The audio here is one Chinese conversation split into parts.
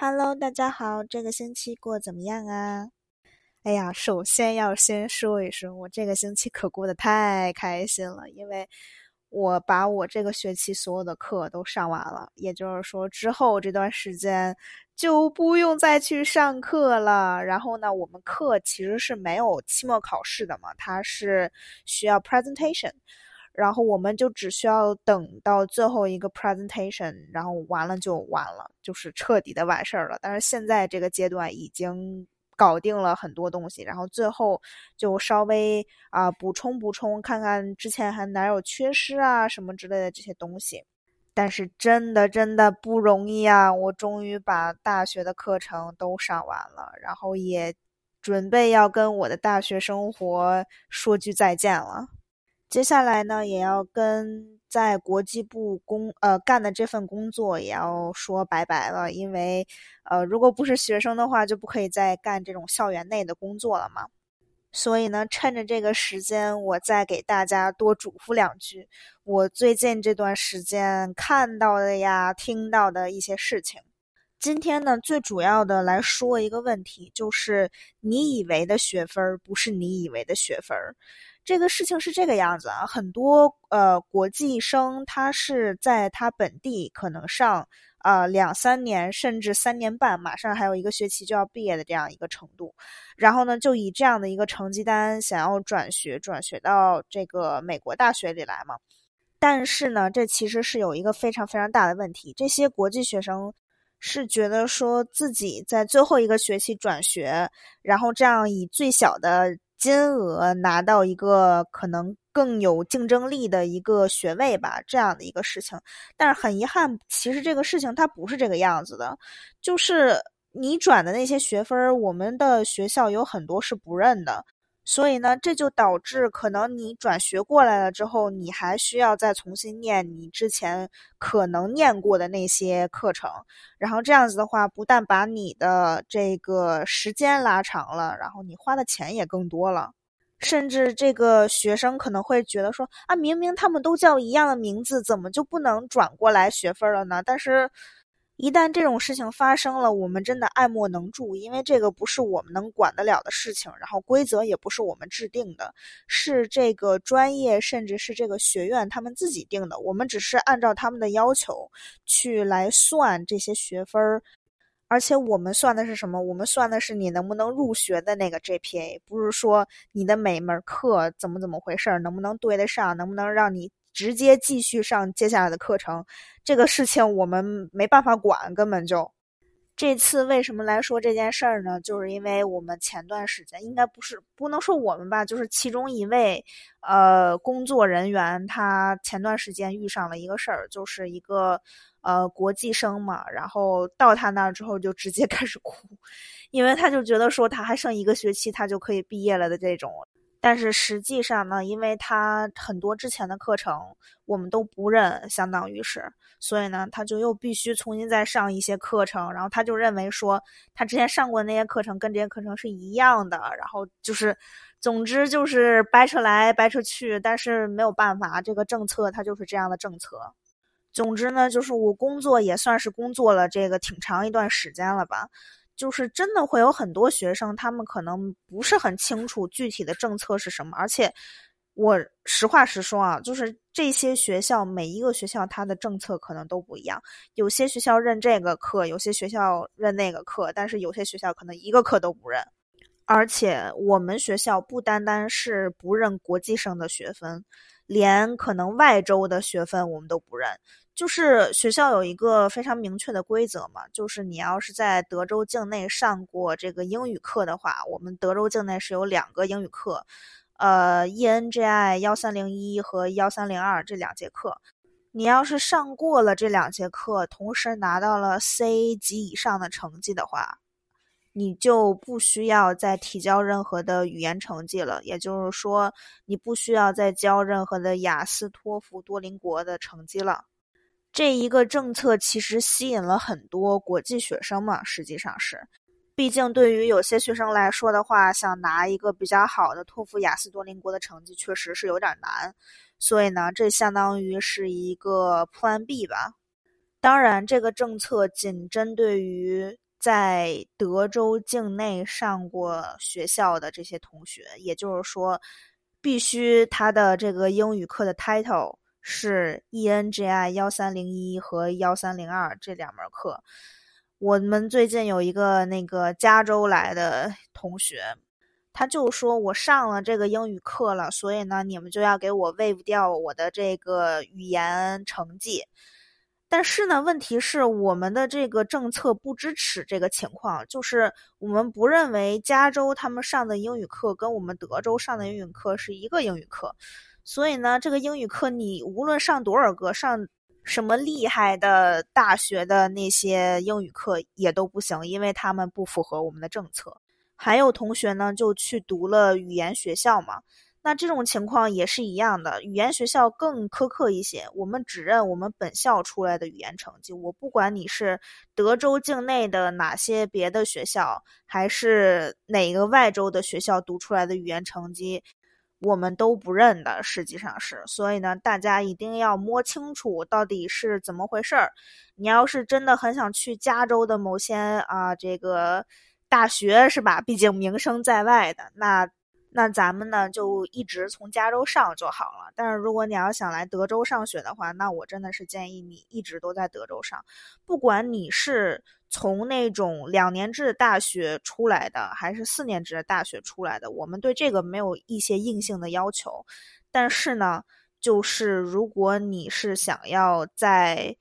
Hello，大家好，这个星期过怎么样啊？哎呀，首先要先说一声，我这个星期可过得太开心了，因为我把我这个学期所有的课都上完了，也就是说之后这段时间就不用再去上课了。然后呢，我们课其实是没有期末考试的嘛，它是需要 presentation。然后我们就只需要等到最后一个 presentation，然后完了就完了，就是彻底的完事儿了。但是现在这个阶段已经搞定了很多东西，然后最后就稍微啊补充补充，看看之前还哪有缺失啊什么之类的这些东西。但是真的真的不容易啊！我终于把大学的课程都上完了，然后也准备要跟我的大学生活说句再见了。接下来呢，也要跟在国际部工呃干的这份工作也要说拜拜了，因为呃，如果不是学生的话，就不可以再干这种校园内的工作了嘛。所以呢，趁着这个时间，我再给大家多嘱咐两句，我最近这段时间看到的呀、听到的一些事情。今天呢，最主要的来说一个问题，就是你以为的学分儿不是你以为的学分儿。这个事情是这个样子啊，很多呃国际生他是在他本地可能上啊两三年甚至三年半，马上还有一个学期就要毕业的这样一个程度，然后呢就以这样的一个成绩单想要转学转学到这个美国大学里来嘛，但是呢这其实是有一个非常非常大的问题，这些国际学生是觉得说自己在最后一个学期转学，然后这样以最小的。金额拿到一个可能更有竞争力的一个学位吧，这样的一个事情。但是很遗憾，其实这个事情它不是这个样子的，就是你转的那些学分，我们的学校有很多是不认的。所以呢，这就导致可能你转学过来了之后，你还需要再重新念你之前可能念过的那些课程，然后这样子的话，不但把你的这个时间拉长了，然后你花的钱也更多了，甚至这个学生可能会觉得说啊，明明他们都叫一样的名字，怎么就不能转过来学分了呢？但是。一旦这种事情发生了，我们真的爱莫能助，因为这个不是我们能管得了的事情，然后规则也不是我们制定的，是这个专业甚至是这个学院他们自己定的，我们只是按照他们的要求去来算这些学分儿，而且我们算的是什么？我们算的是你能不能入学的那个 GPA，不是说你的每门课怎么怎么回事儿，能不能对得上，能不能让你。直接继续上接下来的课程，这个事情我们没办法管，根本就。这次为什么来说这件事儿呢？就是因为我们前段时间应该不是不能说我们吧，就是其中一位呃工作人员，他前段时间遇上了一个事儿，就是一个呃国际生嘛，然后到他那儿之后就直接开始哭，因为他就觉得说他还剩一个学期，他就可以毕业了的这种。但是实际上呢，因为他很多之前的课程我们都不认，相当于是，所以呢，他就又必须重新再上一些课程。然后他就认为说，他之前上过的那些课程跟这些课程是一样的。然后就是，总之就是掰扯来掰扯去。但是没有办法，这个政策它就是这样的政策。总之呢，就是我工作也算是工作了这个挺长一段时间了吧。就是真的会有很多学生，他们可能不是很清楚具体的政策是什么，而且我实话实说啊，就是这些学校每一个学校它的政策可能都不一样，有些学校认这个课，有些学校认那个课，但是有些学校可能一个课都不认，而且我们学校不单单是不认国际生的学分，连可能外州的学分我们都不认。就是学校有一个非常明确的规则嘛，就是你要是在德州境内上过这个英语课的话，我们德州境内是有两个英语课，呃，ENGI 幺三零一和幺三零二这两节课，你要是上过了这两节课，同时拿到了 C 级以上的成绩的话，你就不需要再提交任何的语言成绩了，也就是说，你不需要再交任何的雅思、托福、多邻国的成绩了。这一个政策其实吸引了很多国际学生嘛，实际上是，毕竟对于有些学生来说的话，想拿一个比较好的托福、雅思、多邻国的成绩，确实是有点难。所以呢，这相当于是一个 Plan B 吧。当然，这个政策仅针对于在德州境内上过学校的这些同学，也就是说，必须他的这个英语课的 title 是 ENGI 幺三零一和幺三零二这两门课。我们最近有一个那个加州来的同学，他就说我上了这个英语课了，所以呢，你们就要给我 waive 掉我的这个语言成绩。但是呢，问题是我们的这个政策不支持这个情况，就是我们不认为加州他们上的英语课跟我们德州上的英语课是一个英语课，所以呢，这个英语课你无论上多少个，上什么厉害的大学的那些英语课也都不行，因为他们不符合我们的政策。还有同学呢，就去读了语言学校嘛。那这种情况也是一样的，语言学校更苛刻一些。我们只认我们本校出来的语言成绩，我不管你是德州境内的哪些别的学校，还是哪个外州的学校读出来的语言成绩，我们都不认的。实际上是，所以呢，大家一定要摸清楚到底是怎么回事儿。你要是真的很想去加州的某些啊这个大学，是吧？毕竟名声在外的那。那咱们呢就一直从加州上就好了。但是如果你要想来德州上学的话，那我真的是建议你一直都在德州上。不管你是从那种两年制的大学出来的，还是四年制的大学出来的，我们对这个没有一些硬性的要求。但是呢，就是如果你是想要在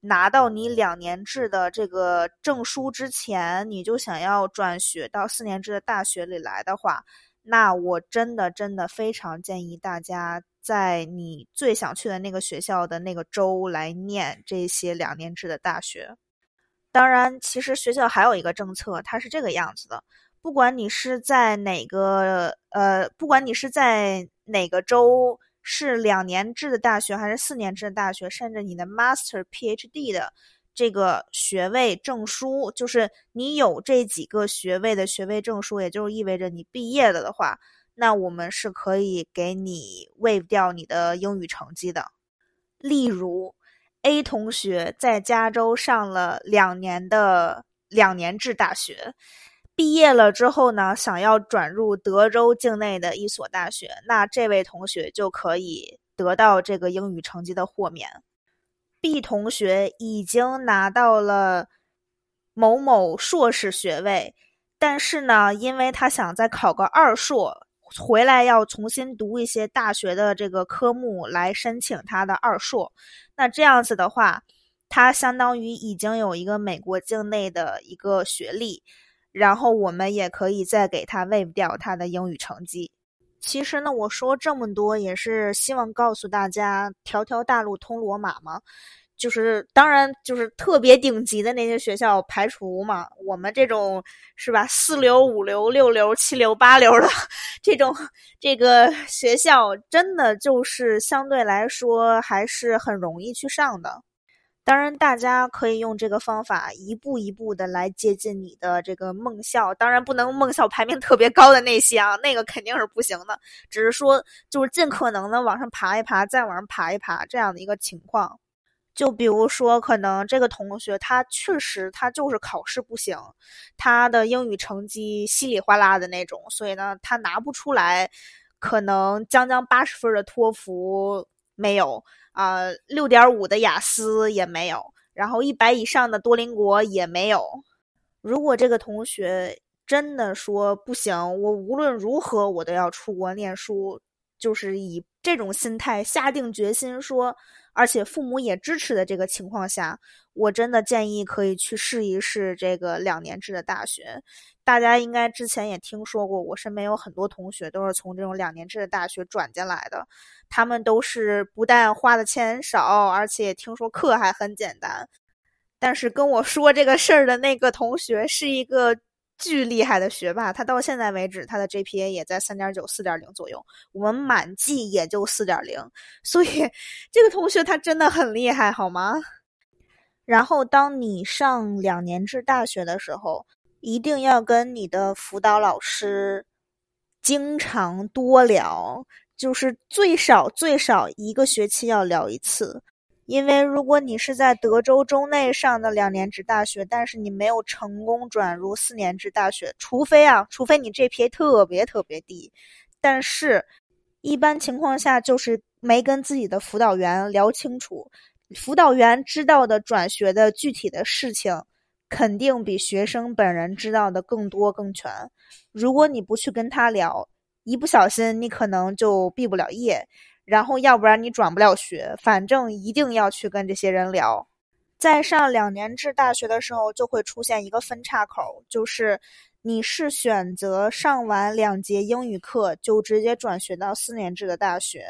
拿到你两年制的这个证书之前，你就想要转学到四年制的大学里来的话。那我真的真的非常建议大家在你最想去的那个学校的那个州来念这些两年制的大学。当然，其实学校还有一个政策，它是这个样子的：不管你是在哪个呃，不管你是在哪个州是两年制的大学还是四年制的大学，甚至你的 Master、PhD 的。这个学位证书，就是你有这几个学位的学位证书，也就是意味着你毕业了的话，那我们是可以给你 waive 掉你的英语成绩的。例如，A 同学在加州上了两年的两年制大学，毕业了之后呢，想要转入德州境内的一所大学，那这位同学就可以得到这个英语成绩的豁免。B 同学已经拿到了某某硕士学位，但是呢，因为他想再考个二硕，回来要重新读一些大学的这个科目来申请他的二硕。那这样子的话，他相当于已经有一个美国境内的一个学历，然后我们也可以再给他 wave 掉他的英语成绩。其实呢，我说这么多也是希望告诉大家，条条大路通罗马嘛。就是当然，就是特别顶级的那些学校排除嘛。我们这种是吧，四流、五流、六流、七流、八流的这种这个学校，真的就是相对来说还是很容易去上的。当然，大家可以用这个方法一步一步的来接近你的这个梦校。当然，不能梦校排名特别高的那些啊，那个肯定是不行的。只是说，就是尽可能的往上爬一爬，再往上爬一爬这样的一个情况。就比如说，可能这个同学他确实他就是考试不行，他的英语成绩稀里哗啦的那种，所以呢，他拿不出来，可能将将八十分的托福没有。啊，六点五的雅思也没有，然后一百以上的多邻国也没有。如果这个同学真的说不行，我无论如何我都要出国念书，就是以这种心态下定决心说。而且父母也支持的这个情况下，我真的建议可以去试一试这个两年制的大学。大家应该之前也听说过，我身边有很多同学都是从这种两年制的大学转进来的。他们都是不但花的钱少，而且听说课还很简单。但是跟我说这个事儿的那个同学是一个。巨厉害的学霸，他到现在为止，他的 GPA 也在三点九、四点零左右。我们满绩也就四点零，所以这个同学他真的很厉害，好吗？然后，当你上两年制大学的时候，一定要跟你的辅导老师经常多聊，就是最少最少一个学期要聊一次。因为如果你是在德州州内上的两年制大学，但是你没有成功转入四年制大学，除非啊，除非你 GPA 特别特别低，但是一般情况下就是没跟自己的辅导员聊清楚，辅导员知道的转学的具体的事情，肯定比学生本人知道的更多更全。如果你不去跟他聊，一不小心你可能就毕不了业。然后，要不然你转不了学，反正一定要去跟这些人聊。在上两年制大学的时候，就会出现一个分岔口，就是你是选择上完两节英语课就直接转学到四年制的大学，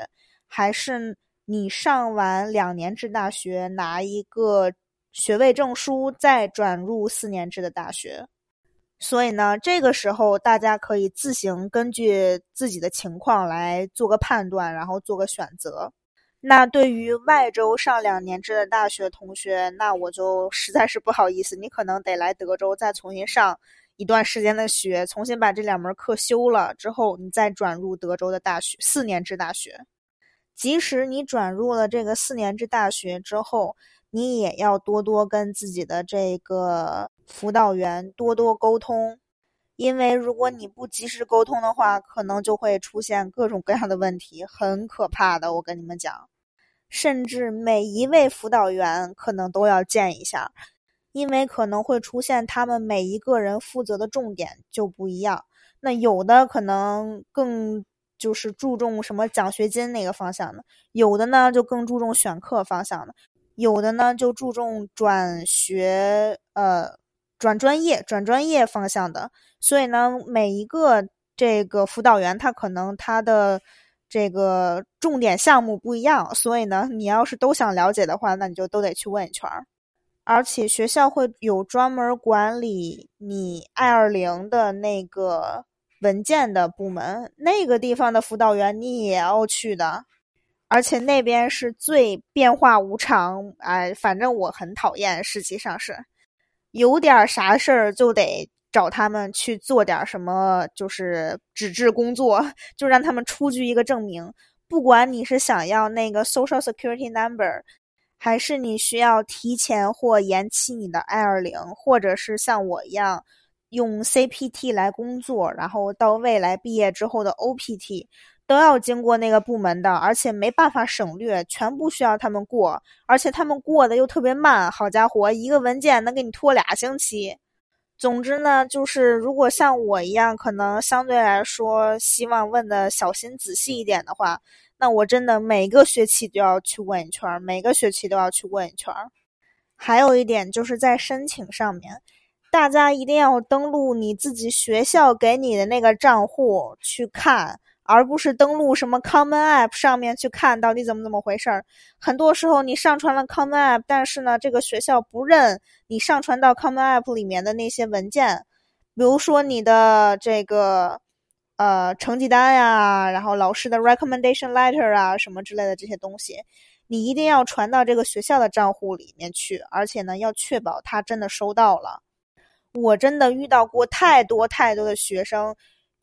还是你上完两年制大学拿一个学位证书再转入四年制的大学。所以呢，这个时候大家可以自行根据自己的情况来做个判断，然后做个选择。那对于外州上两年制的大学同学，那我就实在是不好意思，你可能得来德州再重新上一段时间的学，重新把这两门课修了之后，你再转入德州的大学四年制大学。即使你转入了这个四年制大学之后，你也要多多跟自己的这个。辅导员多多沟通，因为如果你不及时沟通的话，可能就会出现各种各样的问题，很可怕的。我跟你们讲，甚至每一位辅导员可能都要见一下，因为可能会出现他们每一个人负责的重点就不一样。那有的可能更就是注重什么奖学金那个方向的，有的呢就更注重选课方向的，有的呢就注重转学，呃。转专业、转专业方向的，所以呢，每一个这个辅导员他可能他的这个重点项目不一样，所以呢，你要是都想了解的话，那你就都得去问一圈儿。而且学校会有专门管理你 I 二零的那个文件的部门，那个地方的辅导员你也要去的，而且那边是最变化无常，哎，反正我很讨厌，实际上是。有点啥事儿就得找他们去做点什么，就是纸质工作，就让他们出具一个证明。不管你是想要那个 Social Security Number，还是你需要提前或延期你的 I 二零，或者是像我一样用 CPT 来工作，然后到未来毕业之后的 OPT。都要经过那个部门的，而且没办法省略，全部需要他们过，而且他们过的又特别慢。好家伙，一个文件能给你拖俩星期。总之呢，就是如果像我一样，可能相对来说希望问的小心仔细一点的话，那我真的每个学期都要去问一圈，每个学期都要去问一圈。还有一点就是在申请上面，大家一定要登录你自己学校给你的那个账户去看。而不是登录什么 Common App 上面去看到底怎么怎么回事儿。很多时候你上传了 Common App，但是呢，这个学校不认你上传到 Common App 里面的那些文件，比如说你的这个呃成绩单呀，然后老师的 Recommendation Letter 啊什么之类的这些东西，你一定要传到这个学校的账户里面去，而且呢，要确保他真的收到了。我真的遇到过太多太多的学生。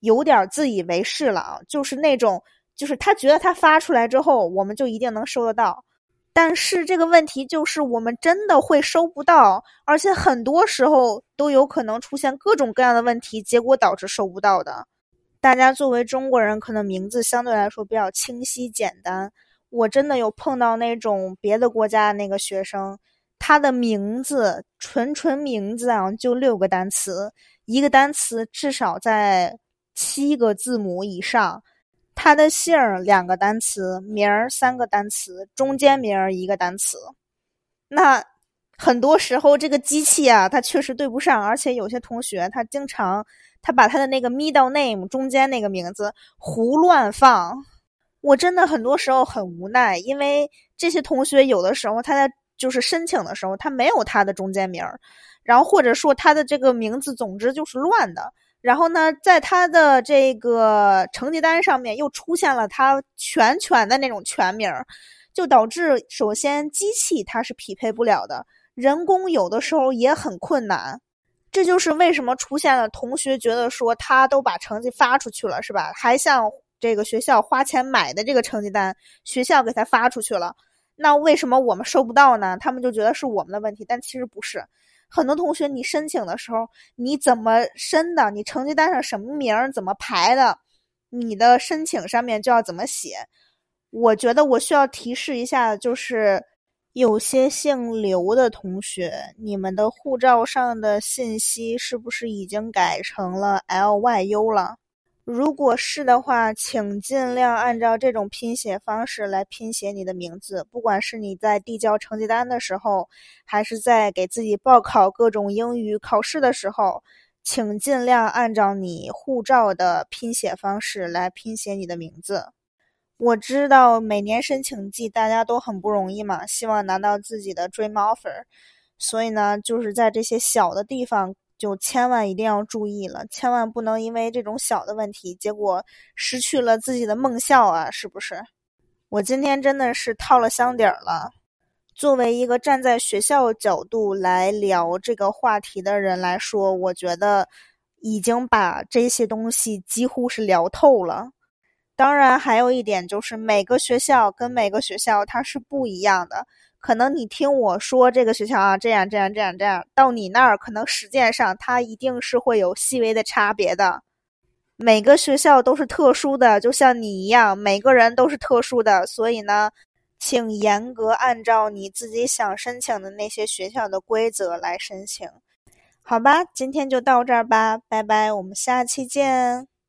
有点自以为是了啊，就是那种，就是他觉得他发出来之后，我们就一定能收得到，但是这个问题就是我们真的会收不到，而且很多时候都有可能出现各种各样的问题，结果导致收不到的。大家作为中国人，可能名字相对来说比较清晰简单，我真的有碰到那种别的国家的那个学生，他的名字纯纯名字啊，就六个单词，一个单词至少在。七个字母以上，他的姓儿两个单词，名儿三个单词，中间名儿一个单词。那很多时候这个机器啊，它确实对不上，而且有些同学他经常他把他的那个 middle name 中间那个名字胡乱放。我真的很多时候很无奈，因为这些同学有的时候他在就是申请的时候他没有他的中间名儿，然后或者说他的这个名字总之就是乱的。然后呢，在他的这个成绩单上面又出现了他全全的那种全名，就导致首先机器它是匹配不了的，人工有的时候也很困难。这就是为什么出现了同学觉得说他都把成绩发出去了，是吧？还向这个学校花钱买的这个成绩单，学校给他发出去了，那为什么我们收不到呢？他们就觉得是我们的问题，但其实不是。很多同学，你申请的时候，你怎么申的？你成绩单上什么名儿？怎么排的？你的申请上面就要怎么写。我觉得我需要提示一下，就是有些姓刘的同学，你们的护照上的信息是不是已经改成了 L Y U 了？如果是的话，请尽量按照这种拼写方式来拼写你的名字。不管是你在递交成绩单的时候，还是在给自己报考各种英语考试的时候，请尽量按照你护照的拼写方式来拼写你的名字。我知道每年申请季大家都很不容易嘛，希望拿到自己的 dream offer，所以呢，就是在这些小的地方。就千万一定要注意了，千万不能因为这种小的问题，结果失去了自己的梦校啊！是不是？我今天真的是套了箱底儿了。作为一个站在学校角度来聊这个话题的人来说，我觉得已经把这些东西几乎是聊透了。当然，还有一点就是每个学校跟每个学校它是不一样的。可能你听我说这个学校啊，这样这样这样这样，到你那儿可能实践上它一定是会有细微的差别的。每个学校都是特殊的，就像你一样，每个人都是特殊的。所以呢，请严格按照你自己想申请的那些学校的规则来申请，好吧？今天就到这儿吧，拜拜，我们下期见。